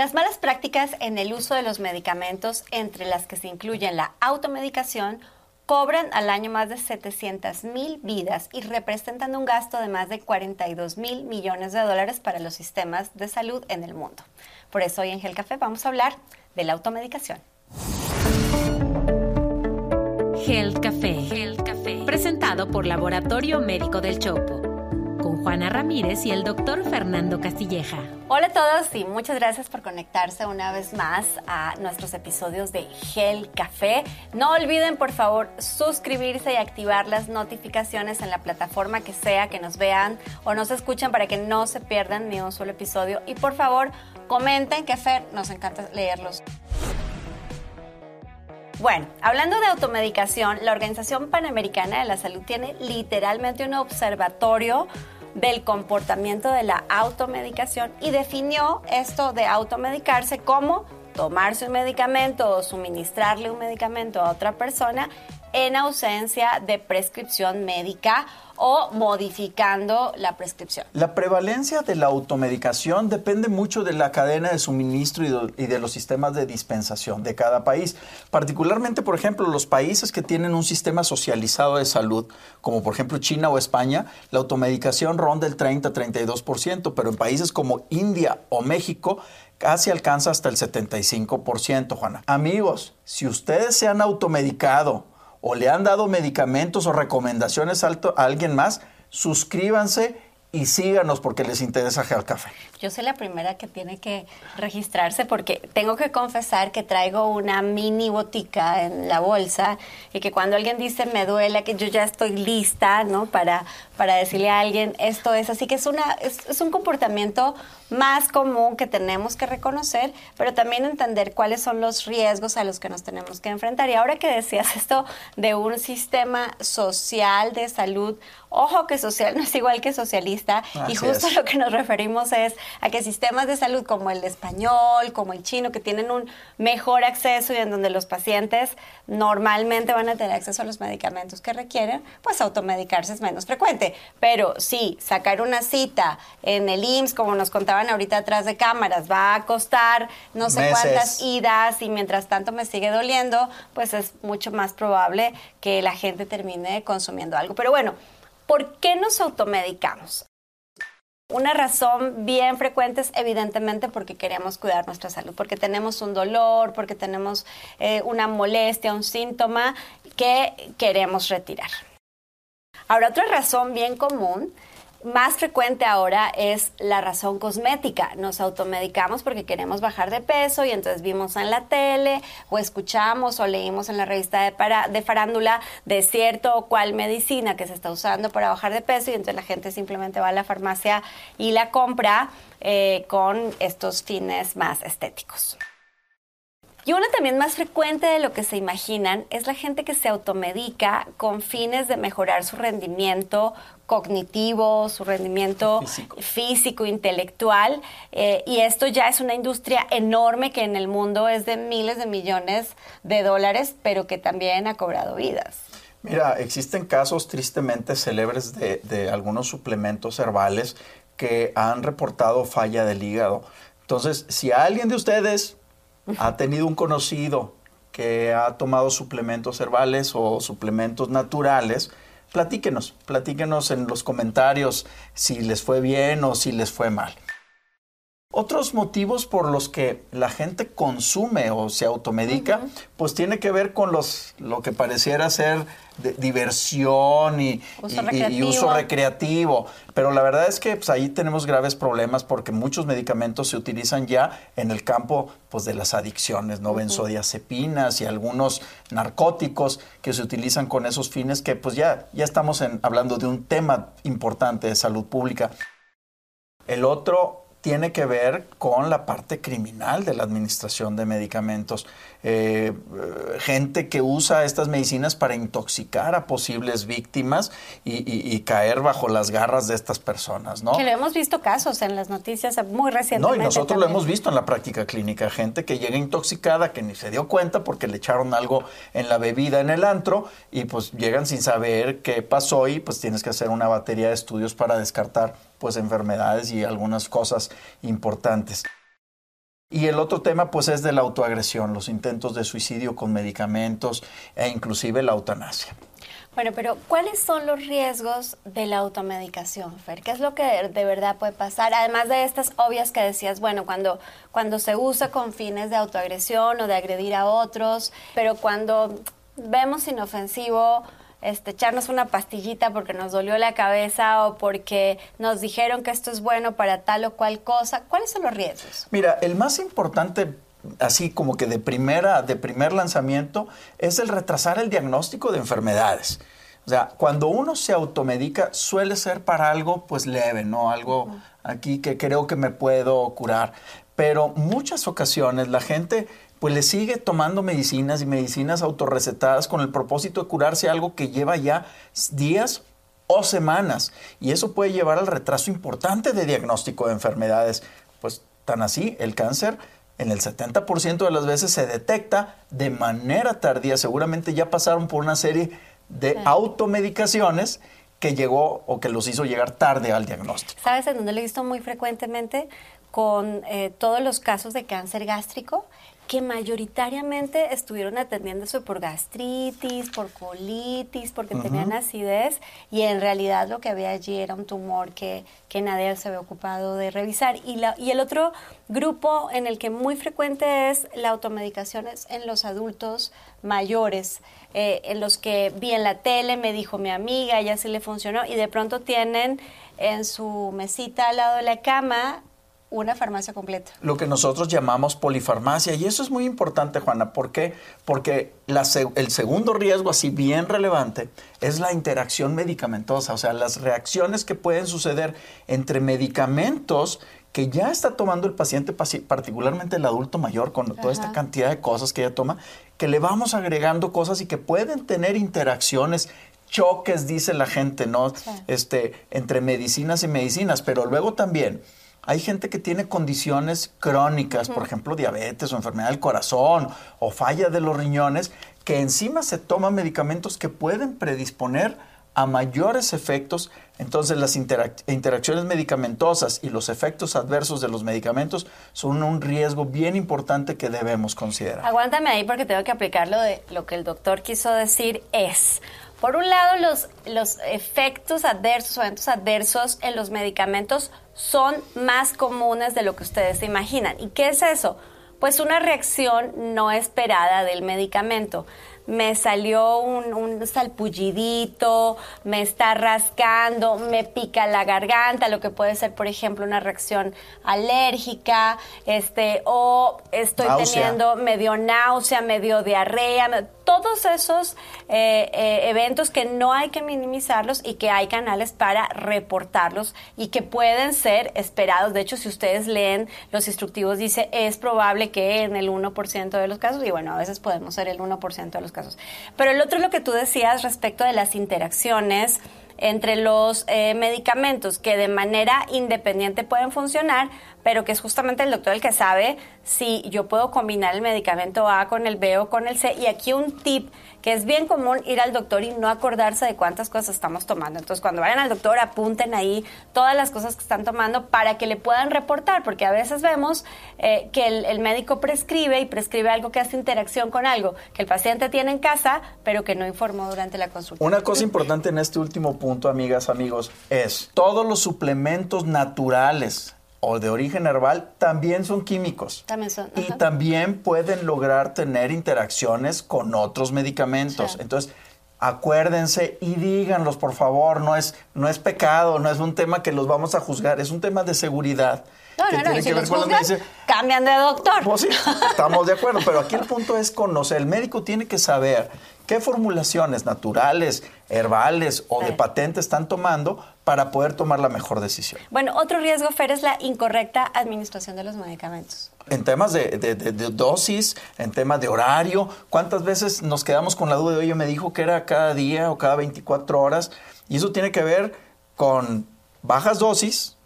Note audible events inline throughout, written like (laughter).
Las malas prácticas en el uso de los medicamentos, entre las que se incluyen la automedicación, cobran al año más de 700 mil vidas y representan un gasto de más de 42 mil millones de dólares para los sistemas de salud en el mundo. Por eso hoy en Gel Café vamos a hablar de la automedicación. Gel Café. Café. Presentado por Laboratorio Médico del Chopo Juana Ramírez y el doctor Fernando Castilleja. Hola a todos y muchas gracias por conectarse una vez más a nuestros episodios de Gel Café. No olviden por favor suscribirse y activar las notificaciones en la plataforma que sea que nos vean o nos escuchen para que no se pierdan ni un solo episodio. Y por favor comenten que Fer nos encanta leerlos. Bueno, hablando de automedicación, la Organización Panamericana de la Salud tiene literalmente un observatorio del comportamiento de la automedicación y definió esto de automedicarse como tomarse un medicamento o suministrarle un medicamento a otra persona en ausencia de prescripción médica o modificando la prescripción. La prevalencia de la automedicación depende mucho de la cadena de suministro y de, los sistemas de dispensación de cada país. Particularmente, por ejemplo, los países que tienen un sistema socializado de salud, como por ejemplo China o España, la automedicación ronda el 30-32%, pero en países como India o México, casi alcanza hasta el 75%, Juana. Amigos, si ustedes se han automedicado o le han dado medicamentos o recomendaciones a alguien más, suscríbanse y síganos porque les interesa Gel Café. Yo soy la primera que tiene que registrarse porque tengo que confesar que traigo una mini botica en la bolsa y que cuando alguien dice me duele, que yo ya estoy lista, ¿no? Para, para decirle a alguien esto es. Así que es, una, es un comportamiento más común que tenemos que reconocer, pero también entender cuáles son los riesgos a los que nos tenemos que enfrentar. Y ahora que decías (laughs) esto de un sistema social de salud, ojo que social (laughs) no es igual que socialista, y justo lo que nos referimos es a que sistemas de salud como el español, como el chino, que tienen un mejor acceso y en donde los pacientes normalmente van a tener acceso a los medicamentos que requieren, pues automedicarse es menos frecuente. Pero sí, sacar una cita en el IMSS, como nos contaban ahorita atrás de cámaras, va a costar no sé cuántas idas y mientras tanto me sigue doliendo, pues es mucho más probable que la gente termine consumiendo algo. Pero bueno, ¿por qué nos automedicamos? Una razón bien frecuente es evidentemente porque queremos cuidar nuestra salud, porque tenemos un dolor, porque tenemos eh, una molestia, un síntoma que queremos retirar. Ahora, otra razón bien común más frecuente ahora es la razón cosmética. Nos automedicamos porque queremos bajar de peso y entonces vimos en la tele o escuchamos o leímos en la revista de, farándula de cierto o cual medicina que se está usando para bajar de peso y entonces la gente simplemente va a la farmacia y la compra eh, con estos fines más estéticos. Y una también más frecuente de lo que se imaginan es la gente que se automedica con fines de mejorar su rendimiento cognitivo, su rendimiento físico, intelectual. Eh, y esto ya es una industria enorme que en el mundo es de miles de millones de dólares, pero que también ha cobrado vidas. Mira, existen casos tristemente célebres de, de algunos suplementos herbales que han reportado falla del hígado. Entonces, si alguien de ustedes ha tenido un conocido que ha tomado suplementos herbales o suplementos naturales, platíquenos, platíquenos en los comentarios si les fue bien o si les fue mal. Otros motivos por los que la gente consume o se automedica, pues tiene que ver con los, lo que pareciera ser diversión y uso, recreativo. Pero la verdad es que pues, ahí tenemos graves problemas porque muchos medicamentos se utilizan ya en el campo pues, de las adicciones, ¿no? Benzodiazepinas y algunos narcóticos que se utilizan con esos fines que pues ya, ya estamos hablando de un tema importante de salud pública. El otro tiene que ver con la parte criminal de la administración de medicamentos. Eh, gente que usa estas medicinas para intoxicar a posibles víctimas y, caer bajo las garras de estas personas, ¿no? Que lo hemos visto casos en las noticias muy recientemente. No, y nosotros lo hemos visto en la práctica clínica, gente que llega intoxicada, que ni se dio cuenta porque le echaron algo en la bebida, en el antro, y pues llegan sin saber qué pasó y pues tienes que hacer una batería de estudios para descartar pues enfermedades y algunas cosas importantes. Y el otro tema pues es de la autoagresión, los intentos de suicidio con medicamentos e inclusive la eutanasia. Bueno, pero ¿cuáles son los riesgos de la automedicación, Fer? ¿Qué es lo que de verdad puede pasar? Además de estas obvias que decías, bueno, cuando, cuando se usa con fines de autoagresión o de agredir a otros, pero cuando vemos inofensivo este, echarnos una pastillita porque nos dolió la cabeza o porque nos dijeron que esto es bueno para tal o cual cosa, ¿cuáles son los riesgos? Mira, el más importante así como que de primera, de primer lanzamiento, es el retrasar el diagnóstico de enfermedades. O sea, cuando uno se automedica suele ser para algo pues leve, ¿no? Algo aquí que creo que me puedo curar. Pero muchas ocasiones la gente pues le sigue tomando medicinas y medicinas autorrecetadas con el propósito de curarse algo que lleva ya días o semanas. Y eso puede llevar al retraso importante de diagnóstico de enfermedades. Pues tan así, el cáncer en el 70% de las veces se detecta de manera tardía. Seguramente ya pasaron por una serie de automedicaciones que llegó o que los hizo llegar tarde al diagnóstico. ¿Sabes en dónde lo he visto muy frecuentemente? Con eh, todos los casos de cáncer gástrico que mayoritariamente estuvieron atendiéndose por gastritis, por colitis, porque tenían acidez y en realidad lo que había allí era un tumor que, que nadie se había ocupado de revisar. Y, la, y el otro grupo en el que muy frecuente es la automedicación es en los adultos mayores, eh, en los que vi en la tele, me dijo mi amiga, ya se le funcionó y de pronto tienen en su mesita al lado de la cama una farmacia completa. Lo que nosotros llamamos polifarmacia. Y eso es muy importante, Juana. ¿Por qué? Porque el segundo riesgo, así bien relevante, es la interacción medicamentosa. O sea, las reacciones que pueden suceder entre medicamentos que ya está tomando el paciente, particularmente el adulto mayor, con toda esta cantidad de cosas que ella toma, que le vamos agregando cosas y que pueden tener interacciones choques, dice la gente, ¿no? Este, entre medicinas y medicinas, pero luego también hay gente que tiene condiciones crónicas, por ejemplo, diabetes o enfermedad del corazón o falla de los riñones, que encima se toman medicamentos que pueden predisponer a mayores efectos. Entonces las interacciones medicamentosas y los efectos adversos de los medicamentos son un riesgo bien importante que debemos considerar. Aguántame ahí porque tengo que aplicar lo de lo que el doctor quiso decir es por un lado, los, los efectos adversos o eventos adversos en los medicamentos son más comunes de lo que ustedes se imaginan. ¿Y qué es eso? Pues una reacción no esperada del medicamento me salió un, un, salpullidito, me está rascando, me pica la garganta, lo que puede ser, por ejemplo, una reacción alérgica, este, o estoy teniendo medio náusea, medio diarrea, todos esos eh, eh, eventos que no hay que minimizarlos y que hay canales para reportarlos y que pueden ser esperados. De hecho, si ustedes leen los instructivos, dice es probable que en el 1% de los casos, y bueno, a veces podemos ser el 1% de los casos. Pero el otro es lo que tú decías respecto de las interacciones entre los eh, medicamentos que de manera independiente pueden funcionar, pero que es justamente el doctor el que sabe si yo puedo combinar el medicamento A con el B o con el C. Y aquí un tip que es bien común ir al doctor y no acordarse de cuántas cosas estamos tomando. Entonces, cuando vayan al doctor, apunten ahí todas las cosas que están tomando para que le puedan reportar, porque a veces vemos eh, que el, médico prescribe y prescribe algo que hace interacción con algo que el paciente tiene en casa, pero que no informó durante la consulta. Una cosa importante en este último punto, amigas, amigos, es todos los suplementos naturales o de origen herbal también son químicos. También son. Y también pueden lograr tener interacciones con otros medicamentos. Entonces, acuérdense y díganlos, por favor. No es, no es pecado, no es un tema que los vamos a juzgar, es un tema de seguridad. No, no, no, y si los juzgan, cambian de doctor. Pues sí, estamos de acuerdo, pero aquí el (laughs) punto es conocer. El médico tiene que saber qué formulaciones naturales, herbales o de patente están tomando para poder tomar la mejor decisión. Bueno, otro riesgo, Fer, es la incorrecta administración de los medicamentos. En temas de, dosis, en temas de horario, ¿cuántas veces nos quedamos con la duda de, oye, me dijo que era cada día o cada 24 horas? Y eso tiene que ver con bajas dosis,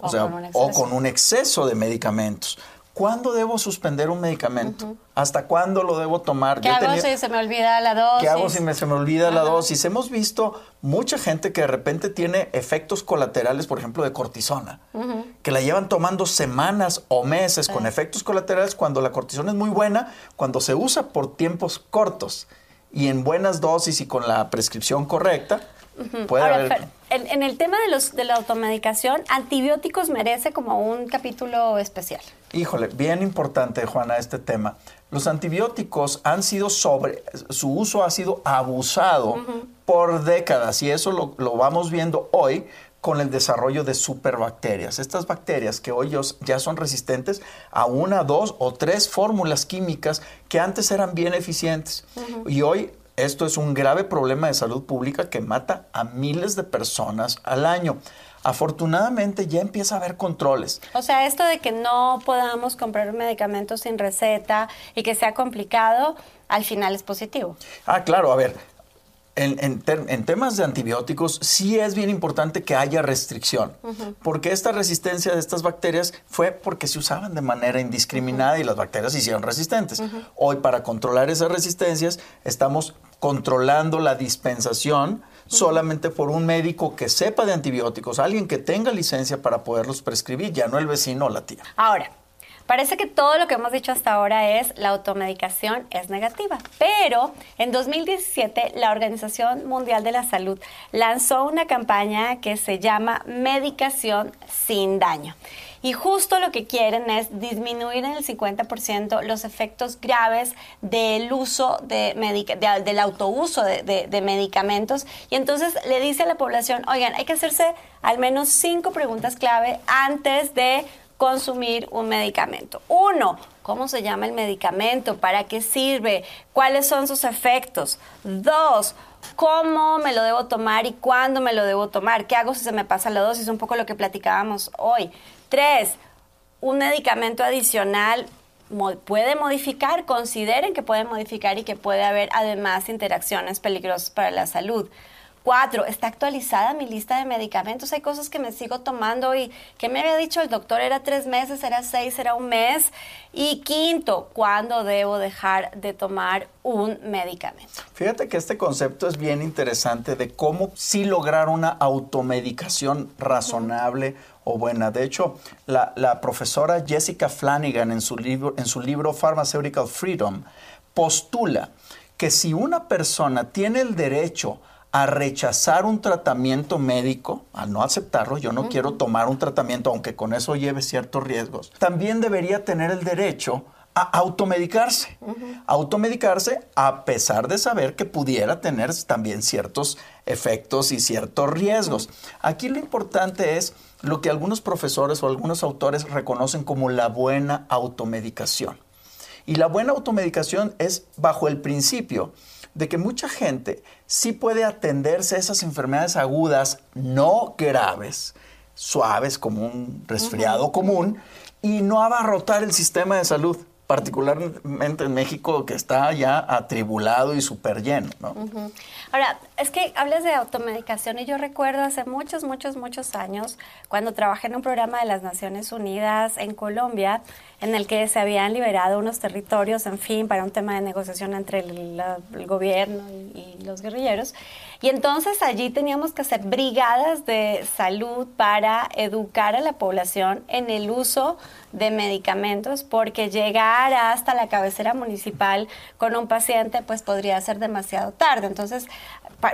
o, sea, o con un exceso de medicamentos ¿Cuándo debo suspender un medicamento? ¿Hasta cuándo lo debo tomar? ¿Qué hago si se me olvida la dosis? ¿Qué hago si me, se me olvida la dosis? Hemos visto mucha gente que de repente tiene efectos colaterales, por ejemplo, de cortisona, que la llevan tomando semanas o meses con efectos colaterales cuando la cortisona es muy buena, cuando se usa por tiempos cortos y en buenas dosis y con la prescripción correcta, puede haber en, el tema de, los, de la automedicación, antibióticos merece como un capítulo especial. Híjole, bien importante, Juana, este tema. Los antibióticos han sido sobre, su uso ha sido abusado por décadas y eso lo, lo, vamos viendo hoy con el desarrollo de superbacterias. Estas bacterias que hoy ya son resistentes a una, dos o tres fórmulas químicas que antes eran bien eficientes. Y hoy esto es un grave problema de salud pública que mata a miles de personas al año. Afortunadamente ya empieza a haber controles. O sea, esto de que no podamos comprar medicamentos sin receta y que sea complicado, al final es positivo. Ah, claro, a ver, en, temas de antibióticos sí es bien importante que haya restricción, porque esta resistencia de estas bacterias fue porque se usaban de manera indiscriminada y las bacterias se hicieron resistentes. Hoy para controlar esas resistencias estamos controlando la dispensación solamente por un médico que sepa de antibióticos, alguien que tenga licencia para poderlos prescribir, ya no el vecino o la tía. Ahora, Parece que todo lo que hemos dicho hasta ahora es la automedicación es negativa, pero en 2017 la Organización Mundial de la Salud lanzó una campaña que se llama Medicación sin daño. Y justo lo que quieren es disminuir en el 50% los efectos graves del uso de, del autouso de, de, medicamentos. Y entonces le dice a la población, oigan, hay que hacerse al menos cinco preguntas clave antes de consumir un medicamento. Uno, ¿cómo se llama el medicamento? ¿Para qué sirve? ¿Cuáles son sus efectos? Dos, ¿cómo me lo debo tomar y cuándo me lo debo tomar? ¿Qué hago si se me pasa la dosis? Un poco lo que platicábamos hoy. Tres, un medicamento adicional puede modificar, consideren que puede modificar y que puede haber además interacciones peligrosas para la salud. Cuatro, está actualizada mi lista de medicamentos. Hay cosas que me sigo tomando y que me había dicho el doctor era tres meses, era seis, era un mes. Y quinto, ¿cuándo debo dejar de tomar un medicamento? Fíjate que este concepto es bien interesante de cómo sí lograr una automedicación razonable o buena. De hecho, la, profesora Jessica Flanagan en su libro, en su libro Pharmaceutical Freedom postula que si una persona tiene el derecho a rechazar un tratamiento médico, al no aceptarlo, yo no quiero tomar un tratamiento aunque con eso lleve ciertos riesgos, también debería tener el derecho a automedicarse. Automedicarse a pesar de saber que pudiera tener también ciertos efectos y ciertos riesgos. Aquí lo importante es lo que algunos profesores o algunos autores reconocen como la buena automedicación. Y la buena automedicación es bajo el principio de que mucha gente sí puede atenderse a esas enfermedades agudas no graves, suaves como un resfriado común, y no abarrotar el sistema de salud particularmente en México que está ya atribulado y súper lleno. ¿no? Ahora, es que hablas de automedicación y yo recuerdo hace muchos, muchos, muchos años cuando trabajé en un programa de las Naciones Unidas en Colombia en el que se habían liberado unos territorios, en fin, para un tema de negociación entre el, gobierno y, y los guerrilleros. Y entonces allí teníamos que hacer brigadas de salud para educar a la población en el uso de medicamentos porque llegar hasta la cabecera municipal con un paciente pues podría ser demasiado tarde. Entonces,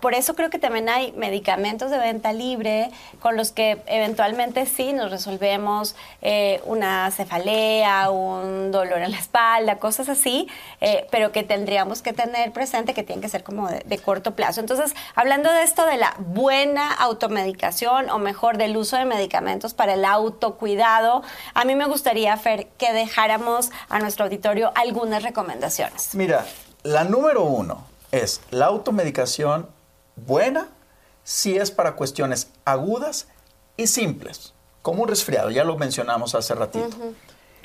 por eso creo que también hay medicamentos de venta libre con los que eventualmente sí nos resolvemos eh, una cefalea, un dolor en la espalda, cosas así, eh, pero que tendríamos que tener presente que tienen que ser como de, corto plazo. Entonces, hablando de esto de la buena automedicación o mejor del uso de medicamentos para el autocuidado, a mí me gustaría, Fer, que dejáramos a nuestro auditorio algunas recomendaciones. Mira, la número uno es la automedicación buena si es para cuestiones agudas y simples, como un resfriado, ya lo mencionamos hace ratito.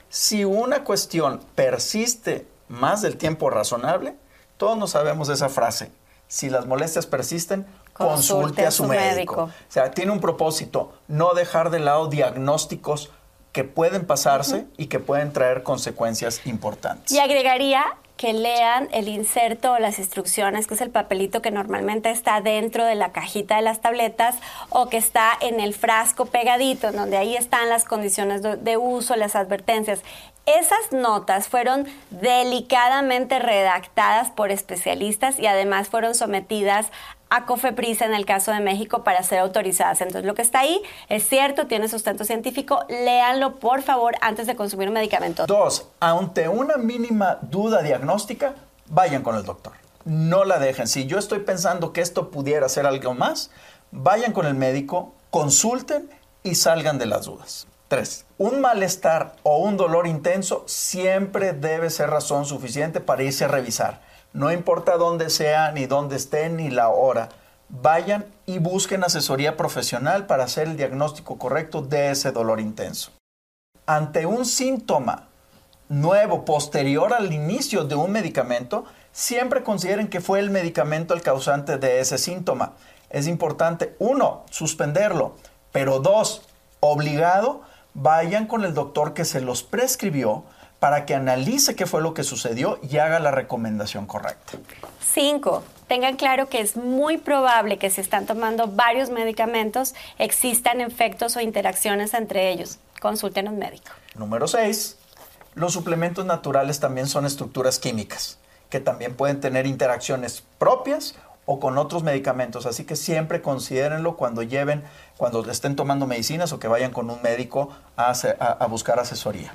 Si una cuestión persiste más del tiempo razonable, todos nos sabemos esa frase. Si las molestias persisten, consulte, a su, médico. O sea, tiene un propósito, no dejar de lado diagnósticos que pueden pasarse y que pueden traer consecuencias importantes. Y agregaría que lean el inserto o las instrucciones, que es el papelito que normalmente está dentro de la cajita de las tabletas o que está en el frasco pegadito, donde ahí están las condiciones de uso, las advertencias. Esas notas fueron delicadamente redactadas por especialistas y además fueron sometidas a COFEPRIS en el caso de México para ser autorizadas. Entonces, lo que está ahí es cierto, tiene sustento científico. Léanlo, por favor, antes de consumir un medicamento. Dos, ante una mínima duda diagnóstica, vayan con el doctor. No la dejen. Si yo estoy pensando que esto pudiera ser algo más, vayan con el médico, consulten y salgan de las dudas. Tres, un malestar o un dolor intenso siempre debe ser razón suficiente para irse a revisar no importa dónde sea, ni dónde estén, ni la hora. Vayan y busquen asesoría profesional para hacer el diagnóstico correcto de ese dolor intenso. Ante un síntoma nuevo posterior al inicio de un medicamento, siempre consideren que fue el medicamento el causante de ese síntoma. Es importante, uno, suspenderlo, pero dos, obligado, vayan con el doctor que se los prescribió para que analice qué fue lo que sucedió y haga la recomendación correcta. Cinco, tengan claro que es muy probable que si están tomando varios medicamentos existan efectos o interacciones entre ellos. Consulten a un médico. Número seis, los suplementos naturales también son estructuras químicas que también pueden tener interacciones propias o con otros medicamentos. Así que siempre considérenlo cuando lleven, cuando estén tomando medicinas o que vayan con un médico a, a buscar asesoría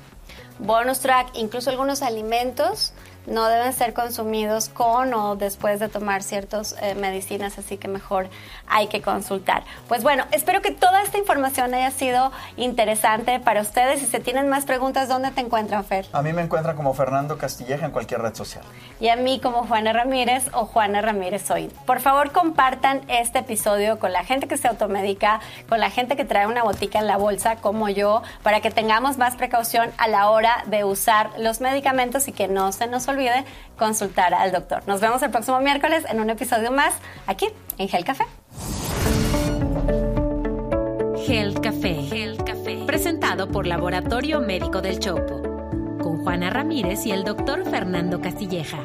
bonus track, incluso algunos alimentos no deben ser consumidos con o después de tomar ciertas eh, medicinas, así que mejor hay que consultar. Pues bueno, espero que toda esta información haya sido interesante para ustedes. Si se tienen más preguntas, ¿dónde te encuentran, Fer? A mí me encuentran como Fernando Castilleja en cualquier red social. Y a mí como Juana Ramírez o Juana Ramírez Hoy. Por favor, compartan este episodio con la gente que se automedica, con la gente que trae una botica en la bolsa como yo, para que tengamos más precaución a la hora de usar los medicamentos y que no se nos olvide consultar al doctor. Nos vemos el próximo miércoles en un episodio más aquí en Gel Café. Gel Café. Gel Café. Presentado por Laboratorio Médico del Chopo. Con Juana Ramírez y el doctor Fernando Castilleja.